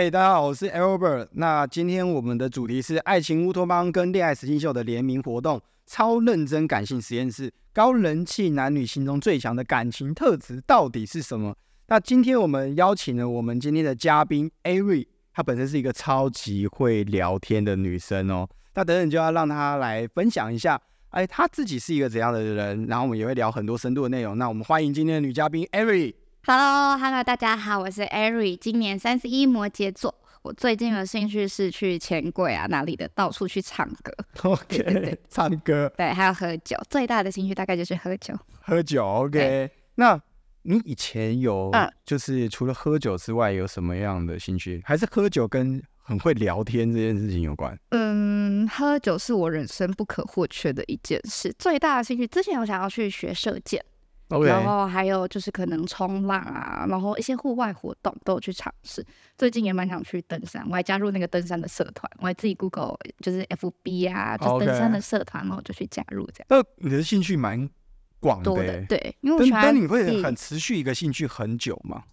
嗨，大家好，我是 Albert。那今天我们的主题是爱情乌托邦跟恋爱实境秀的联名活动——超认真感性实验室，高人气男女心中最强的感情特质到底是什么？那今天我们邀请了我们今天的嘉宾 Ari，她本身是一个超级会聊天的女生哦。那等等就要让她来分享一下，哎，她自己是一个怎样的人？然后我们也会聊很多深度的内容。那我们欢迎今天的女嘉宾 Ari。Hello，Hello，大家好，我是 Ari，今年三十一，摩羯座。我最近的兴趣是去钱柜啊，哪里的到处去唱歌。OK，唱歌。对，还有喝酒。最大的兴趣大概就是喝酒。喝酒，OK。那你以前有，就是除了喝酒之外，有什么样的兴趣？还是喝酒跟很会聊天这件事情有关？嗯，喝酒是我人生不可或缺的一件事。最大的兴趣，之前我想要去学射箭。然后还有就是可能冲浪啊，然后一些户外活动都有去尝试。最近也蛮想去登山，我还加入那个登山的社团，我还自己 Google 就是 FB 啊，就登山的社团，然后就去加入这样。那你的兴趣蛮广的，对，因为但你会很持续一个兴趣很久吗？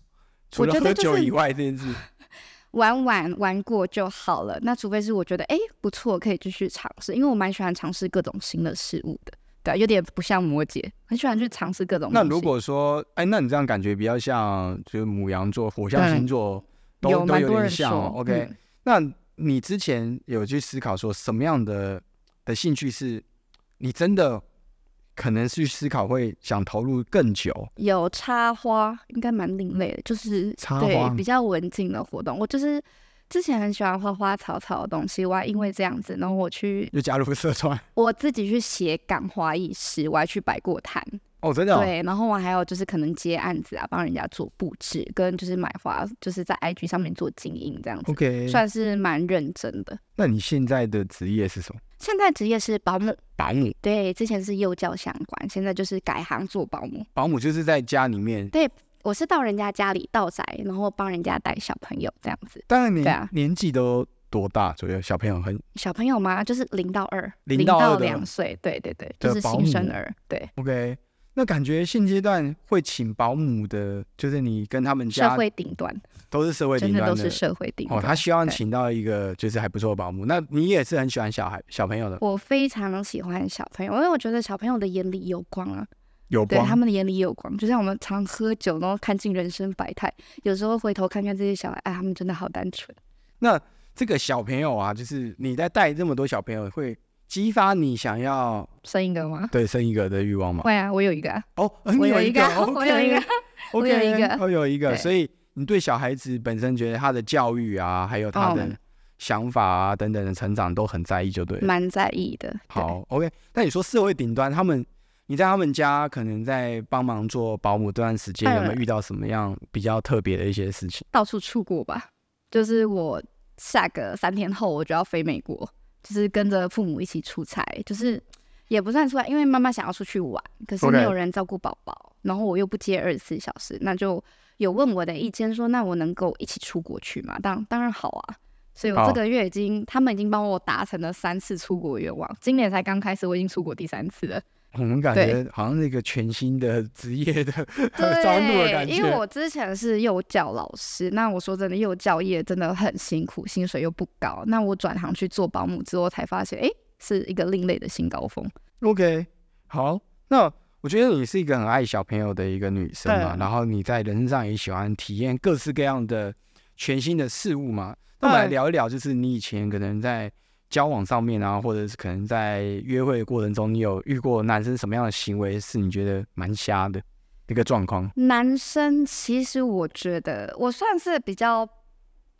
除了喝酒以外这件事，玩玩玩过就好了。那除非是我觉得哎不错，可以继续尝试，因为我蛮喜欢尝试各种新的事物的。对，有点不像摩羯，很喜欢去尝试各种。那如果说，哎，那你这样感觉比较像，就是母羊座、火象星座，都都有点像。OK，那你之前有去思考说，什么样的的兴趣是你真的可能去思考会想投入更久？有插花，应该蛮另类的，就是插花比较文静的活动。我就是。之前很喜欢花花草草的东西，我还因为这样子，然后我去就加入社团，我自己去写感花意识，我还去摆过摊哦，真的对，然后我还有就是可能接案子啊，帮人家做布置，跟就是买花，就是在 IG 上面做经营这样子，OK，算是蛮认真的。那你现在的职业是什么？现在职业是保姆，保姆对，之前是幼教相关，现在就是改行做保姆。保姆就是在家里面对。我是到人家家里到宅，然后帮人家带小朋友这样子。当然，你年纪都多大左右？小朋友很小朋友吗？就是零到二，零到两岁。对对对，就是新生儿。对。OK，那感觉现阶段会请保姆的，就是你跟他们家社会顶端都是社会顶端的，都是社会顶端。哦，他希望请到一个就是还不错的保姆。那你也是很喜欢小孩小朋友的？我非常喜欢小朋友，因为我觉得小朋友的眼里有光啊。有光，他们的眼里也有光，就像我们常喝酒，然后看尽人生百态。有时候回头看看这些小孩，哎，他们真的好单纯。那这个小朋友啊，就是你在带这么多小朋友，会激发你想要生一个吗？对，生一个的欲望吗？会啊，我有一个。哦，我有一个，我有一个，我有一个，我有一个。所以你对小孩子本身觉得他的教育啊，还有他的想法啊等等的成长都很在意，就对。蛮在意的。好，OK。那你说社会顶端他们？你在他们家可能在帮忙做保姆这段时间，有没有遇到什么样比较特别的一些事情？到处出国吧，就是我下个三天后我就要飞美国，就是跟着父母一起出差，就是也不算出来，因为妈妈想要出去玩，可是没有人照顾宝宝，然后我又不接二十四小时，那就有问我的意见，说那我能够一起出国去吗？当当然好啊，所以我这个月已经他们已经帮我达成了三次出国愿望，今年才刚开始，我已经出国第三次了。我们感觉好像是一个全新的职业的 招募的感觉。因为我之前是幼教老师，那我说真的，幼教业真的很辛苦，薪水又不高。那我转行去做保姆之后，才发现，哎，是一个另类的新高峰。OK，好，那我觉得你是一个很爱小朋友的一个女生嘛，然后你在人生上也喜欢体验各式各样的全新的事物嘛。那我们来聊一聊，就是你以前可能在。交往上面啊，或者是可能在约会的过程中，你有遇过男生什么样的行为是你觉得蛮瞎的一个状况？男生其实我觉得我算是比较，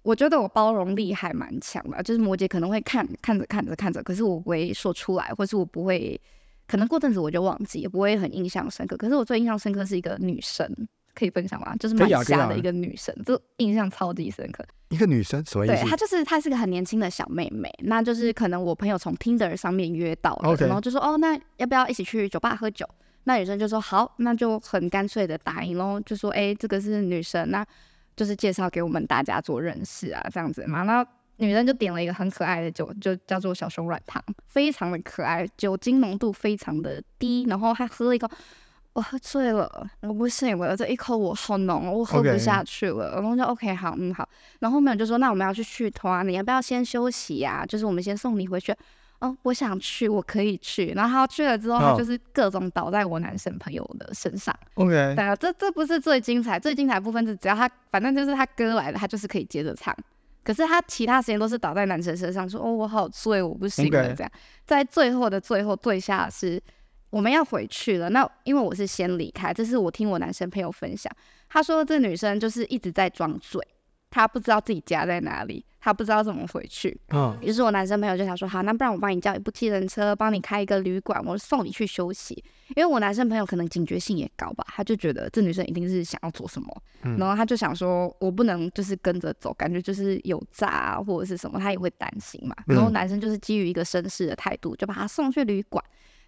我觉得我包容力还蛮强的。就是摩羯可能会看看着看着看着，可是我不会说出来，或是我不会，可能过阵子我就忘记，也不会很印象深刻。可是我最印象深刻是一个女生。可以分享吗？就是蛮瞎的一个女生，就印象超级深刻。一个女生什么意思？对，她就是她是个很年轻的小妹妹。那就是可能我朋友从 Tinder 上面约到的，然后就说哦，那要不要一起去酒吧喝酒？那女生就说好，那就很干脆的答应喽，就说哎，这个是女生，那就是介绍给我们大家做认识啊，这样子嘛。那女生就点了一个很可爱的酒，就叫做小熊软糖，非常的可爱，酒精浓度非常的低，然后她喝了一个。我喝醉了，我不行了，这一口我好浓，我喝不下去了。然后就 OK，好，嗯好。然后后面就说，那我们要去续团，你要不要先休息呀？就是我们先送你回去。哦，我想去，我可以去。然后他去了之后，他就是各种倒在我男生朋友的身上。OK，对啊，这这不是最精彩，最精彩部分是只要他，反正就是他歌来了，他就是可以接着唱。可是他其他时间都是倒在男生身上，说哦我好醉，我不行了这样。在最后的最后，对下是。我们要回去了，那因为我是先离开，这是我听我男生朋友分享，他说这女生就是一直在装醉，她不知道自己家在哪里，她不知道怎么回去。嗯，于是我男生朋友就想说，好，那不然我帮你叫一部计程车，帮你开一个旅馆，我送你去休息。因为我男生朋友可能警觉性也高吧，他就觉得这女生一定是想要做什么，然后他就想说，我不能就是跟着走，感觉就是有诈啊或者是什么，他也会担心嘛。然后男生就是基于一个绅士的态度，就把她送去旅馆。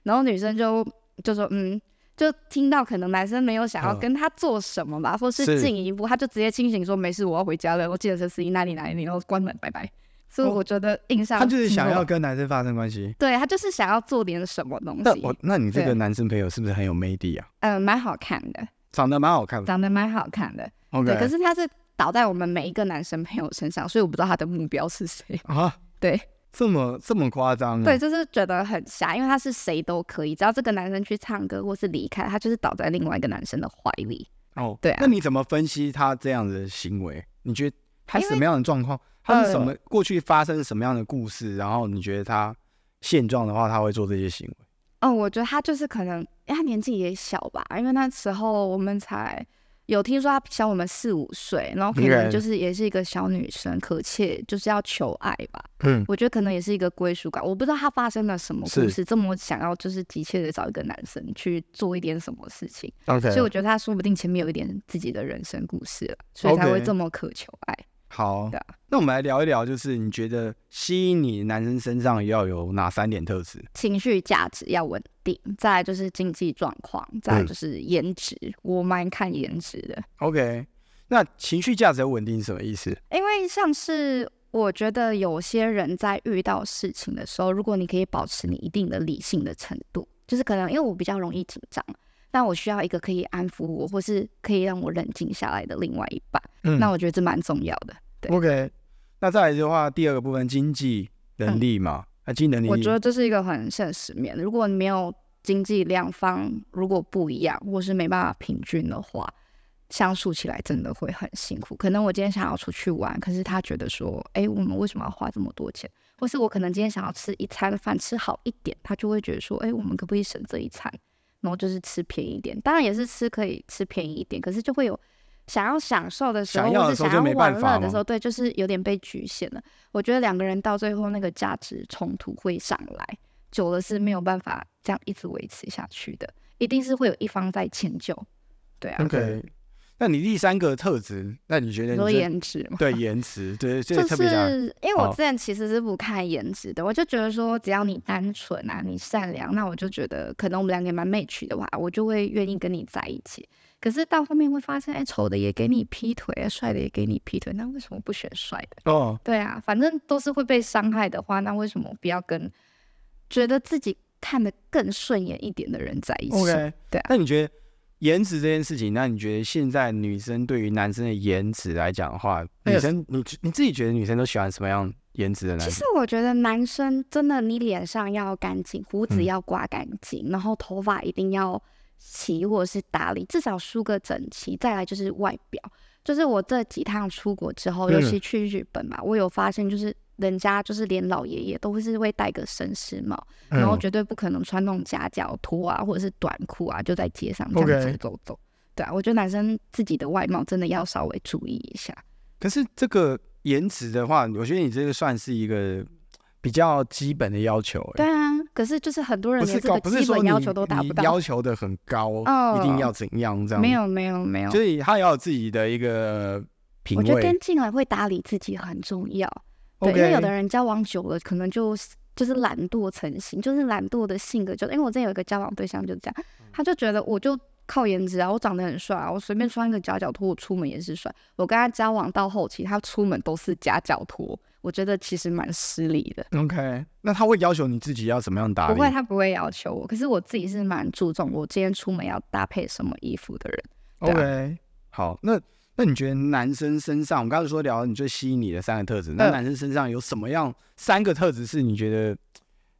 然后女生就就说，嗯，就听到可能男生没有想要跟他做什么吧，或是进一步，他就直接清醒说没事，我要回家了，我记得是司机哪里哪里，然后关门，拜拜。所以我觉得印象他就是想要跟男生发生关系，对他就是想要做点什么东西。那我那你这个男生朋友是不是很有魅力啊？嗯，蛮好看的，长得蛮好看的，长得蛮好看的。OK，可是他是倒在我们每一个男生朋友身上，所以我不知道他的目标是谁啊？对。这么这么夸张？对，就是觉得很瞎，因为他是谁都可以，只要这个男生去唱歌或是离开，他就是倒在另外一个男生的怀里。哦，对啊。那你怎么分析他这样的行为？你觉得他什么样的状况？他是什么过去发生什么样的故事？然后你觉得他现状的话，他会做这些行为？哦，我觉得他就是可能，因为他年纪也小吧，因为那时候我们才。有听说她小我们四五岁，然后可能就是也是一个小女生，可切就是要求爱吧。嗯，我觉得可能也是一个归属感。我不知道她发生了什么故事，这么想要就是急切的找一个男生去做一点什么事情。OK，所以我觉得她说不定前面有一点自己的人生故事了，所以才会这么渴求爱。好，那我们来聊一聊，就是你觉得吸引你男生身上要有哪三点特质？情绪价值要稳定，再就是经济状况，再就是颜值。我蛮看颜值的。OK，那情绪价值稳定是什么意思？因为像是我觉得有些人在遇到事情的时候，如果你可以保持你一定的理性的程度，就是可能因为我比较容易紧张。但我需要一个可以安抚我，或是可以让我冷静下来的另外一半。嗯，那我觉得这蛮重要的。对，OK。那再来的话，第二个部分经济能力嘛，啊，经济能力。我觉得这是一个很现实面。如果你没有经济两方如果不一样，或是没办法平均的话，相处起来真的会很辛苦。可能我今天想要出去玩，可是他觉得说，哎，我们为什么要花这么多钱？或是我可能今天想要吃一餐饭吃好一点，他就会觉得说，哎，我们可不可以省这一餐？然后就是吃便宜一点，当然也是吃可以吃便宜一点，可是就会有想要享受的时候，或是想要玩乐的时候，对，就是有点被局限了。我觉得两个人到最后那个价值冲突会上来，久了是没有办法这样一直维持下去的，一定是会有一方在迁就，对啊。OK。那你第三个特质，那你觉得？说颜值吗？对，颜值，对，就是因为我之前其实是不看颜值的，我就觉得说，只要你单纯啊，你善良，那我就觉得可能我们两个蛮 match 的话，我就会愿意跟你在一起。可是到后面会发现，哎，丑的也给你劈腿，帅的也给你劈腿，那为什么不选帅的？哦，对啊，反正都是会被伤害的话，那为什么不要跟觉得自己看得更顺眼一点的人在一起？OK，对。那你觉得？颜值这件事情，那你觉得现在女生对于男生的颜值来讲的话，女生你你自己觉得女生都喜欢什么样颜值的男生？其实我觉得男生真的，你脸上要干净，胡子要刮干净，然后头发一定要齐或者是打理，至少梳个整齐。再来就是外表，就是我这几趟出国之后，尤其去日本嘛，我有发现就是。人家就是连老爷爷都是会戴个绅士帽，然后绝对不可能穿那种夹脚拖啊，或者是短裤啊，就在街上这样子走走。对啊，我觉得男生自己的外貌真的要稍微注意一下。可是这个颜值的话，我觉得你这个算是一个比较基本的要求。对啊，可是就是很多人连这个基本要求都达不到，要求的很高，一定要怎样这样？没有没有没有，所以他要有自己的一个品味。我觉得跟进来会打理自己很重要。对，因为有的人交往久了，可能就就是懒惰成性，就是懒惰的性格。就因为我之前有一个交往对象就这样，他就觉得我就靠颜值啊，我长得很帅啊，我随便穿一个夹脚拖，我出门也是帅。我跟他交往到后期，他出门都是夹脚拖，我觉得其实蛮失礼的。OK，那他会要求你自己要怎么样打理？不会，他不会要求我，可是我自己是蛮注重我今天出门要搭配什么衣服的人。OK，好，那那你觉得男生身上，我们刚才说聊你最吸引你的三个特质，那嗯男生身上有什么样三个特质是你觉得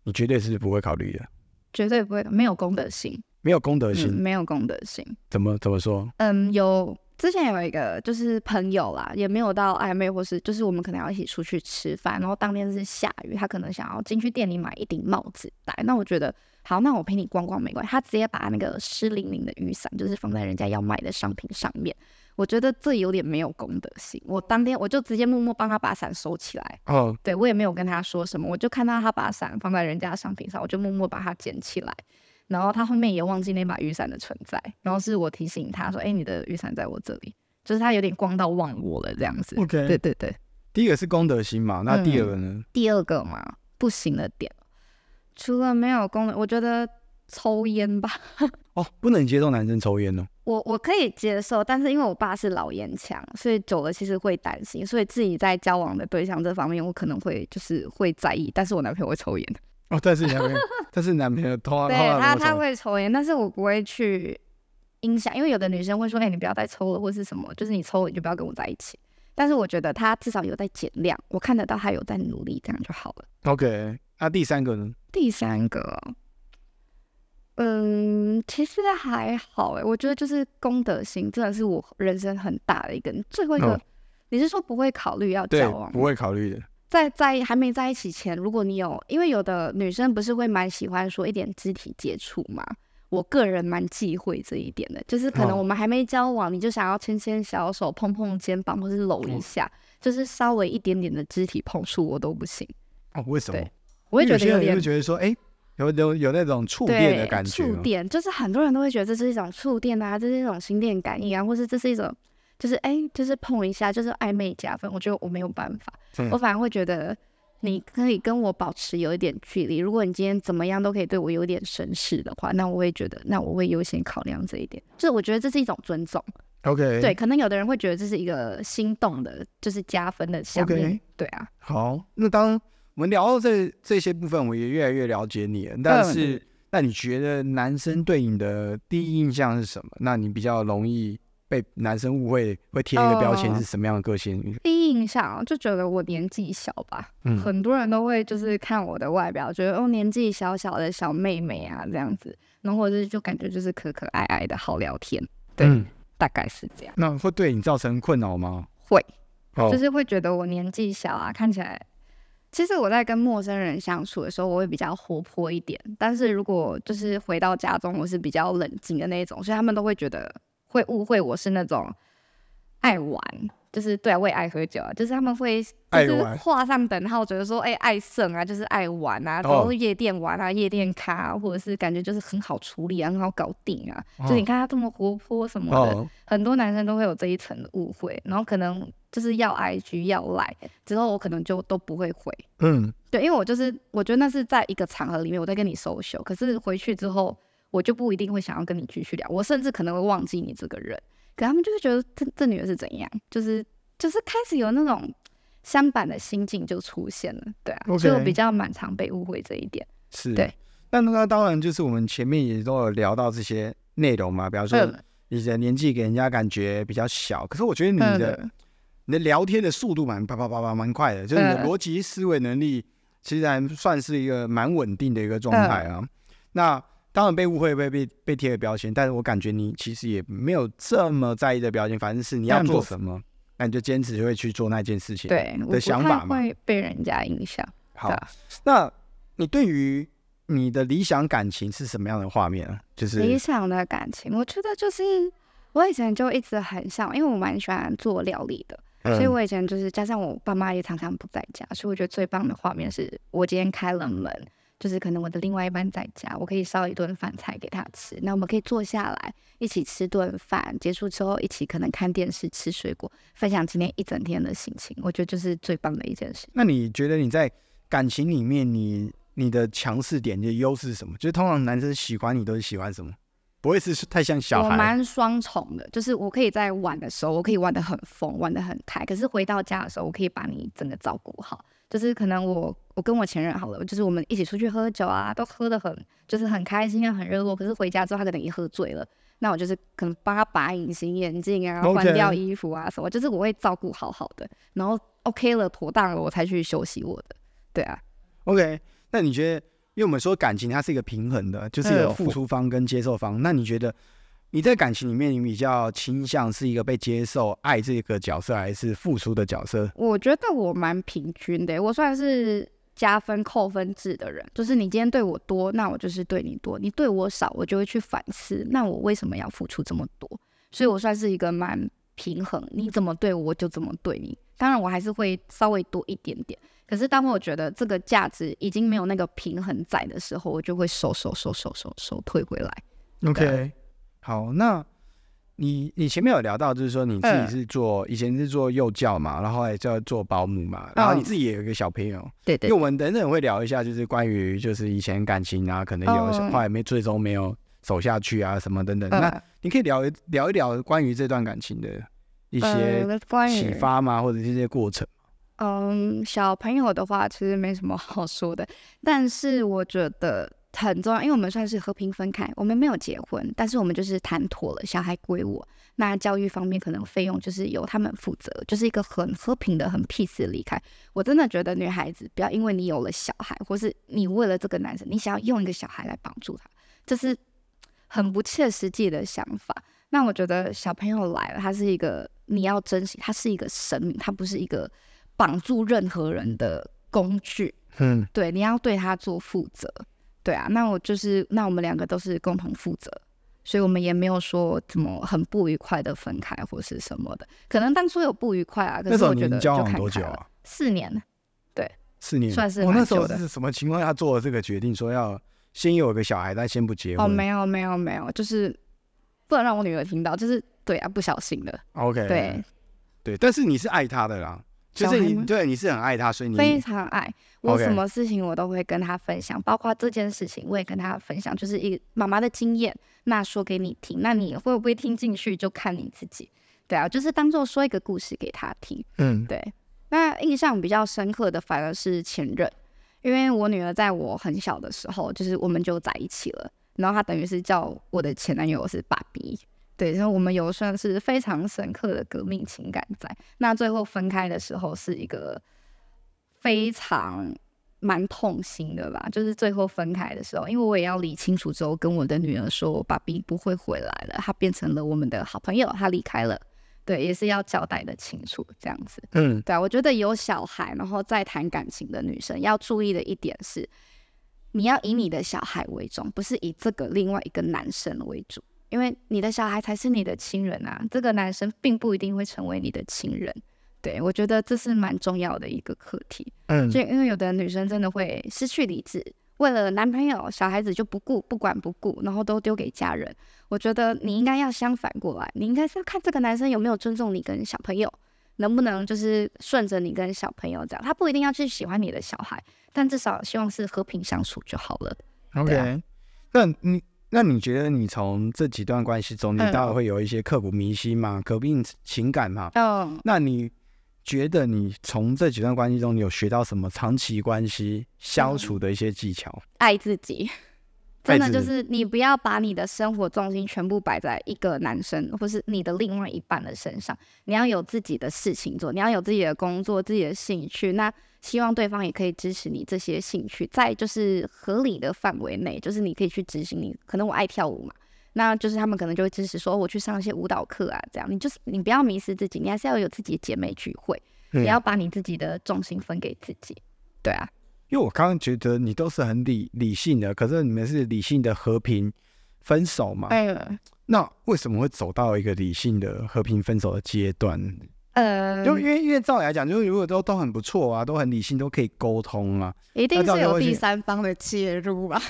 你绝对是不会考虑的？绝对不会没有公德心，没有公德嗯，心，没有公德心。怎么怎么说？嗯，有之前有一个就是朋友啦，也没有到暧昧，或是就是我们可能要一起出去吃饭，然后当天是下雨，他可能想要进去店里买一顶帽子戴，那我觉得好，那我陪你逛逛没关系。他直接把那个湿淋淋的雨伞就是放在人家要卖的商品上面，我觉得这有点没有公德心。我当天我就直接默默帮他把伞收起来，哦，对我也没有跟他说什么，我就看到他把伞放在人家的商品上，我就默默把它捡起来。然后他后面也忘记那把雨伞的存在，然后是我提醒他说：“哎，你的雨伞在我这里。”就是他有点光到忘我了这样子。OK 对对对。第一个是公德心嘛，那第二个呢？第二个嘛，不行的点，除了没有功能，我觉得抽烟吧，哦，不能接受男生抽烟哦。我我可以接受，但是因为我爸是老烟枪，所以久了其实会担心，所以自己在交往的对象这方面，我可能会就是会在意，但是我男朋友会抽烟。哦，但是你男朋友，但是男朋友通常对他他会抽烟，但是我不会去影响，因为有的女生会说，哎、你不要再抽了，或是什么，就是你抽了你就不要跟我在一起。但是我觉得他至少有在减量，我看得到他有在努力，这样就好了。OK。那第三个呢？第三个哦，嗯，其实还好哎，我觉得就是公德心真的是我人生很大的一个。最后一个，哦你是说不会考虑要交往，不会考虑的。在在还没在一起前，如果你有，因为有的女生不是会蛮喜欢说一点肢体接触嘛，我个人蛮忌讳这一点的，就是可能哦我们还没交往，你就想要牵牵小手、碰碰肩膀，或是搂一下，就是稍微一点点的肢体碰触我都不行，哦，为什么？对我会因为有些人觉得有点会觉得说，哎，有有有那种触电的感觉哦。触电就是很多人都会觉得这是一种触电啊，这是一种心电感应啊，或是这是一种就是哎、就是碰一下就是暧昧加分，我觉得我没有办法，嗯我反而会觉得。你可以跟我保持有一点距离。如果你今天怎么样都可以对我有点绅士的话，那我会觉得，那我会优先考量这一点。就是我觉得这是一种尊重。OK，对，可能有的人会觉得这是一个心动的，就是加分的项目。OK 对啊，好，那当我们聊到这这些部分，我也越来越了解你了。但嗯是，那你觉得男生对你的第一印象是什么？那你比较容易被男生误会，会贴一个标签哦是什么样的个性？第一印象就觉得我年纪小吧，嗯很多人都会就是看我的外表，觉得哦年纪小小的小妹妹啊这样子，然后或者是就感觉就是可可爱爱的好聊天，对嗯，大概是这样。那会对你造成困扰吗？会，哦就是会觉得我年纪小啊，看起来。其实我在跟陌生人相处的时候，我会比较活泼一点。但是如果就是回到家中，我是比较冷静的那一种，所以他们都会觉得会误会我是那种爱玩，就是对啊，我也爱喝酒啊，就是他们会就是画上等号，觉得说哎、爱胜啊，就是爱玩啊，然后夜店玩啊，夜店咖啊、或者是感觉就是很好处理啊，很好搞定啊。就哦你看他这么活泼什么的，哦，很多男生都会有这一层的误会，然后可能就是要 IG 要来之后，我可能就都不会回。嗯，对，因为我就是我觉得那是在一个场合里面我在跟你 social，可是回去之后我就不一定会想要跟你继续聊，我甚至可能会忘记你这个人。可他们就会觉得这这女的是怎样，就是就是开始有那种相反的心境就出现了，对啊 OK 所以我比较蛮常被误会这一点。是。对。那那当然就是我们前面也都有聊到这些内容嘛，比方说嗯你的年纪给人家感觉比较小，可是我觉得你的、嗯你的聊天的速度蛮啪啪啪啪蛮快的，就是你的嗯逻辑思维能力其实还算是一个蛮稳定的一个状态啊。嗯那当然被误会被被被贴个标签，但是我感觉你其实也没有这么在意的标签，反正是你要嗯做什么，那你就坚持会去做那件事情。对，我的想法嘛。会被人家影响。好那你对于你的理想感情是什么样的画面啊？就是理想的感情，我觉得就是我以前就一直很想，因为我蛮喜欢做料理的，所以嗯我以前就是加上我爸妈也常常不在家，所以我觉得最棒的画面是我今天开了门，就是可能我的另外一半在家，我可以烧一顿饭菜给他吃，那我们可以坐下来一起吃顿饭，结束之后一起可能看电视、吃水果，分享今天一整天的心情，我觉得就是最棒的一件事。那你觉得你在感情里面你，你的强势点、你的优势是什么？就是通常男生喜欢你都是喜欢什么？不会是太像小我孩。蛮双重的，就是我可以在玩的时候，我可以玩的很疯，玩的很开，可是回到家的时候，我可以把你整个照顾好。就是可能我我跟我前任好了，就是我们一起出去喝酒啊，都喝的很就是很开心啊，很热络。可是回家之后，他可能一喝醉了，那我就是可能帮他拔隐形眼镜啊换掉衣服啊什么，就是我会照顾好好的，然后 OK 了，妥当了，我才去休息我的。对啊，OK，那你觉得，因为我们说感情它是一个平衡的，就是有嗯付出方跟接受方。那你觉得你在感情里面，你比较倾向是一个被接受、爱这个角色，还是付出的角色？我觉得我蛮平均的，我算是加分扣分制的人，就是你今天对我多，那我就是对你多；你对我少，我就会去反思，那我为什么要付出这么多？所以我算是一个蛮平衡，你怎么对我，我就怎么对你。当然，我还是会稍微多一点点。可是当我觉得这个价值已经没有那个平衡在的时候，我就会收收收收收收退回来。OK，好，那你你前面有聊到，就是说你自己嗯。是做、以前是做幼教嘛，然后后来就要做保姆嘛，然后你嗯。自己也有一个小朋友，对对。因为我们等等会聊一下，就是关于就是以前感情啊，可能有嗯。后来没最终没有走下去啊什么等等，那呃你可以聊一聊一聊关于这段感情的一些启发吗，或者这些过程？嗯，小朋友的话其实没什么好说的，但是我觉得很重要，因为我们算是和平分开，我们没有结婚，但是我们就是谈妥了，小孩归我，那教育方面可能费用就是由他们负责，就是一个很和平的、很 peace 的离开。我真的觉得女孩子不要因为你有了小孩，或是你为了这个男生，你想要用一个小孩来绑住他，这是很不切实际的想法。那我觉得小朋友来了，他是一个你要珍惜，他是一个生命，他不是一个绑住任何人的工具。嗯，对，你要对他做负责。对啊，那我就是，那我们两个都是共同负责，所以我们也没有说怎么很不愉快的分开或是什么的。可能当初有不愉快啊，可那时候是我觉得你们交往多久？啊？四年。对四年，算是我、那时候是什么情况下做了这个决定，说要先有个小孩，但先不结婚？哦，没有没有没有，就是不能让我女儿听到，就是对啊，不小心的。OK，对，对，但是你是爱她的啦，就是你对你是很爱他，所以你非常爱我，什么事情我都会跟他分享，包括这件事情我也跟他分享，就是一个妈妈的经验，那说给你听，那你会不会听进去就看你自己。对啊，就是当做说一个故事给他听。嗯对，那印象比较深刻的反而是前任，因为我女儿在我很小的时候，就是我们就在一起了，然后她等于是叫我的前男友是爸比。对，然后我们有算是非常深刻的革命情感在。那最后分开的时候是一个非常蛮痛心的吧，就是最后分开的时候，因为我也要理清楚之后，跟我的女儿说，我爸比不会回来了，他变成了我们的好朋友，他离开了。对，也是要交代的清楚，这样子。嗯对啊，我觉得有小孩然后再谈感情的女生要注意的一点是，你要以你的小孩为重，不是以这个另外一个男生为主，因为你的小孩才是你的亲人啊，这个男生并不一定会成为你的亲人。对我觉得这是蛮重要的一个课题，嗯就因为有的女生真的会失去理智，为了男朋友、小孩子就不顾、不管不顾，然后都丢给家人。我觉得你应该要相反过来，你应该是要看这个男生有没有尊重你跟小朋友，能不能就是顺着你跟小朋友这样。他不一定要去喜欢你的小孩，但至少希望是和平相处就好了。，OK，、对啊那你那你觉得你从这几段关系中，你嗯当然会有一些刻骨铭心嘛，革命情感嘛，嗯，那你觉得你从这几段关系中，你有学到什么长期关系消除的一些技巧？爱自己。真的就是你不要把你的生活重心全部摆在一个男生或是你的另外一半的身上，你要有自己的事情做，你要有自己的工作、自己的兴趣。那希望对方也可以支持你这些兴趣，在就是合理的范围内，就是你可以去执行你。可能我爱跳舞嘛，那就是他们可能就会支持说，哦我去上一些舞蹈课啊，这样。你就是你不要迷失自己，你还是要有自己的姐妹聚会，也要把你自己的重心分给自己。对啊，因为我刚刚觉得你都是很理理性的，可是你们是理性的和平分手嘛？哎那为什么会走到一个理性的和平分手的阶段？呃，就因为因为照理来讲，就是如果都都很不错啊，都很理性，都可以沟通啊，一定是有 第三方的介入吧？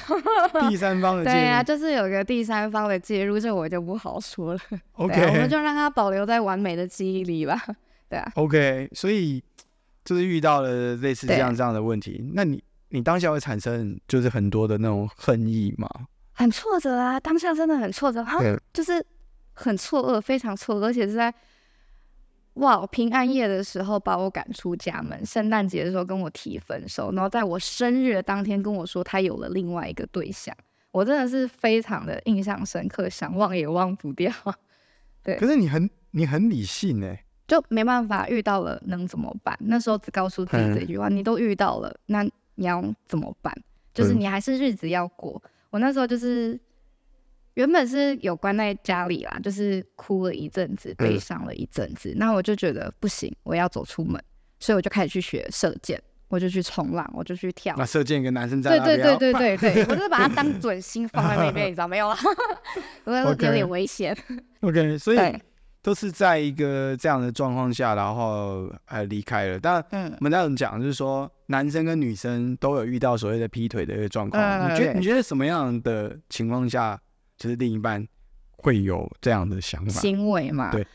第三方的介对啊，就是有个第三方的介入，这我就不好说了。对啊我们就让它保留在完美的记忆里吧。对啊，OK，所以就是遇到了类似这样这样的问题，那你你当下会产生就是很多的那种恨意吗？很挫折啊，当下真的很挫折，他，就是很错愕，非常错愕，而且是在哇平安夜的时候把我赶出家门，圣诞节的时候跟我提分手，然后在我生日的当天跟我说他有了另外一个对象，我真的是非常的印象深刻，想忘也忘不掉。对，可是你很你很理性哎，就没办法遇到了能怎么办？那时候只告诉自己这句话：你都遇到了，那你要怎么办？就是你还是日子要过。我那时候就是原本是有关在家里啦，就是哭了一阵子，悲伤了一阵子。那我就觉得不行，我要走出门，所以我就开始去学射箭，我就去冲浪，我就去跳。那射箭跟男生在对对对对对对，我就是把它当 准心放在那边，你知道没有啊？我有点危险。OK，所以。都是在一个这样的状况下，然后呃离开了。但我们那种讲，就是说男生跟女生都有遇到所谓的劈腿的一个状况。你觉你觉得什么样的情况下，就是另一半会有这样的想法行为嘛？对，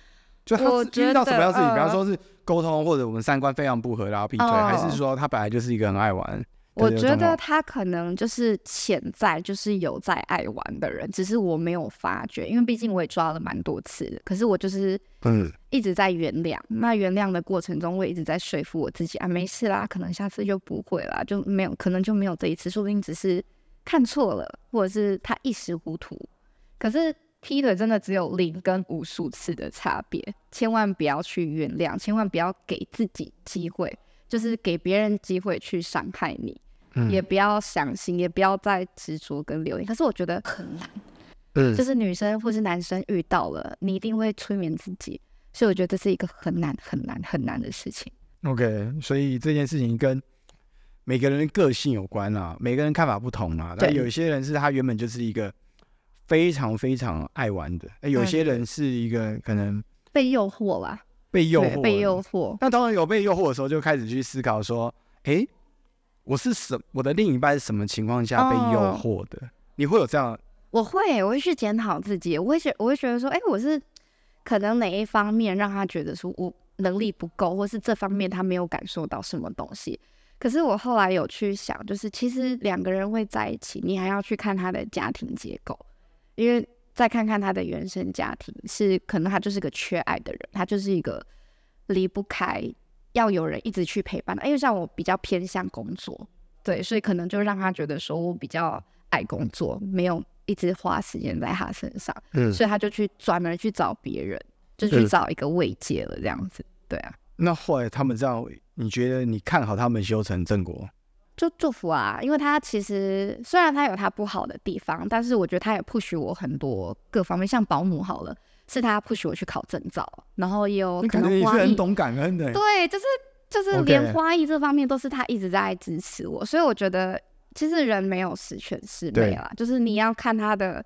就他遇到什么样的事情，比方说是沟通或者我们三观非常不合，然后劈腿，还是说他本来就是一个很爱玩？我觉得他可能就是潜在就是有在爱玩的人，只是我没有发觉，因为毕竟我也抓了蛮多次的。可是我就是嗯一直在原谅，那原谅的过程中，我一直在说服我自己啊，没事啦，可能下次就不会啦，就没有可能就没有这一次，说不定只是看错了，或者是他一时糊涂。可是劈腿真的只有零跟无数次的差别，千万不要去原谅，千万不要给自己机会，就是给别人机会去伤害你。也不要相信，也不要再执着跟留恋。可是我觉得很难，嗯，就是女生或是男生遇到了，你一定会催眠自己。所以我觉得这是一个很难、很难、很难的事情。OK，所以这件事情跟每个人的个性有关啊，每个人看法不同啊。但有些人是他原本就是一个非常非常爱玩的，有些人是一个可能被诱惑吧，被诱惑，被诱惑。那当然有被诱惑的时候，就开始去思考说，哎。我是什我的另一半是什么情况下被诱惑的？你会有这样？我会，我会去检讨自己。我会觉，我会觉得说，哎，我是可能哪一方面让他觉得说我能力不够，或是这方面他没有感受到什么东西。可是我后来有去想，就是其实两个人会在一起，你还要去看他的家庭结构，因为再看看他的原生家庭，是可能他就是个缺爱的人，他就是一个离不开。要有人一直去陪伴他，因为像我比较偏向工作，对，所以可能就让他觉得说我比较爱工作，没有一直花时间在他身上，嗯，所以他就去专门去找别人，就去找一个慰藉了，这样子，对啊。那后来他们这样，你觉得你看好他们修成正果？就祝福啊，因为他其实虽然他有他不好的地方，但是我觉得他也 push 我很多各方面，像保姆好了。是他 push 我去考证照，然后也有可能花艺懂感恩的，对，就是就是连花艺这方面都是他一直在支持我，所以我觉得其实人没有十全十美啦，就是你要看他的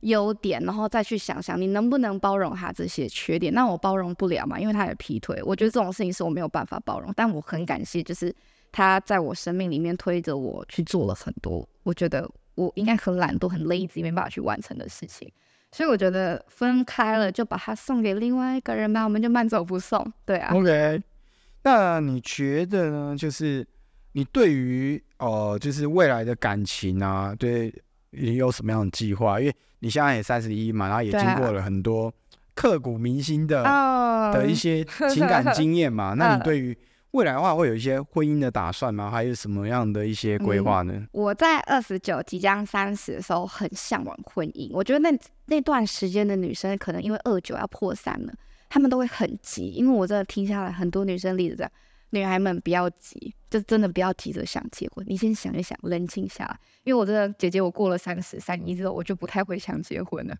优点，然后再去想想你能不能包容他这些缺点。那我包容不了嘛，因为他也劈腿，我觉得这种事情是我没有办法包容。但我很感谢，就是他在我生命里面推着我去做了很多，我觉得我应该很懒惰、很 lazy 没办法去完成的事情。所以我觉得分开了就把它送给另外一个人吧，我们就慢走不送。对啊。OK，那你觉得呢？就是你对于哦，就是未来的感情啊，对你有什么样的计划？因为你现在也三十一嘛，然后也经过了很多刻骨铭心的的一些情感经验嘛。那你对于未来的话，会有一些婚姻的打算吗？还有什么样的一些规划呢？我在二十九即将三十的时候，很向往婚姻。我觉得那那段时间的女生，可能因为二九要破三了，她们都会很急。因为我真的听下来，很多女生例子这样，女孩们不要急，就真的不要急着想结婚。你先想一想，冷静下来。因为我真的姐姐，我过了三十三一之后，我就不太会想结婚了。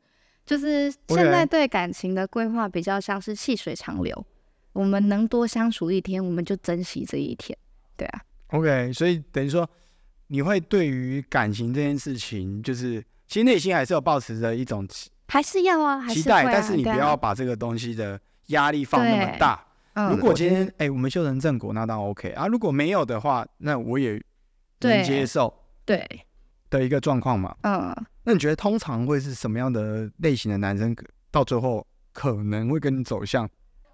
就是现在对感情的规划，比较像是细水长流。我们能多相处一天，我们就珍惜这一天，对啊。OK，所以等于说，你会对于感情这件事情，就是其实内心还是有保持着一种还是要啊，期待，但是你不要把这个东西的压力放那么大。如果今天哎，我们修成正果，那当然 OK 啊。如果没有的话，那我也能接受，对的一个状况嘛。嗯，那你觉得通常会是什么样的类型的男生，到最后可能会跟你走向？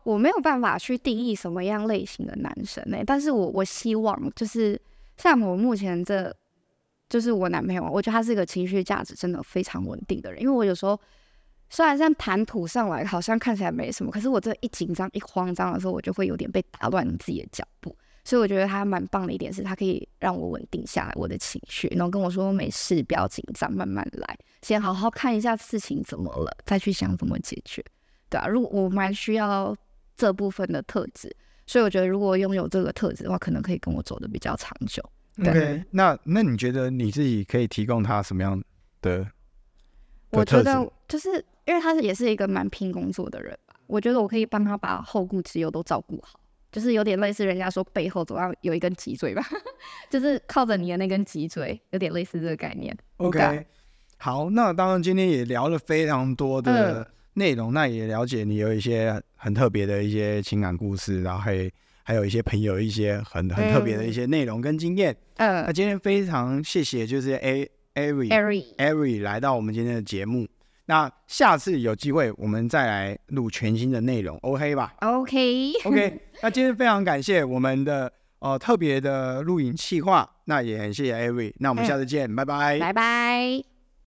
我没有办法去定义什么样类型的男生呢？但是我我希望就是像我目前这就是我男朋友，我觉得他是一个情绪价值真的非常稳定的人。因为我有时候虽然像谈吐上来好像看起来没什么，可是我这一紧张一慌张的时候，我就会有点被打乱自己的脚步。所以我觉得他蛮棒的一点是，他可以让我稳定下来我的情绪，然后跟我说没事，不要紧张，慢慢来，先好好看一下事情怎么了，再去想怎么解决，对啊，如果我蛮需要这部分的特质，所以我觉得如果拥有这个特质的话，可能可以跟我走的比较长久。OK，那那你觉得你自己可以提供他什么样的？我觉得就是因为他也是一个蛮拼工作的人吧，我觉得我可以帮他把后顾之忧都照顾好。就是有点类似人家说背后总要有一根脊椎吧，就是靠着你的那根脊椎，有点类似这个概念。OK，好，那当然今天也聊了非常多的内容，那也了解你有一些很特别的一些情感故事，然后还还有一些朋友一些很很特别的一些内容跟经验。嗯，那今天非常谢谢，就是 A Ari Ari Ari 来到我们今天的节目。那下次有机会，我们再来录全新的内容，OK 吧？OK，OK。那今天非常感谢我们的呃特别的录影企划，那也很谢谢 Avery。那我们下次见，拜拜，拜拜。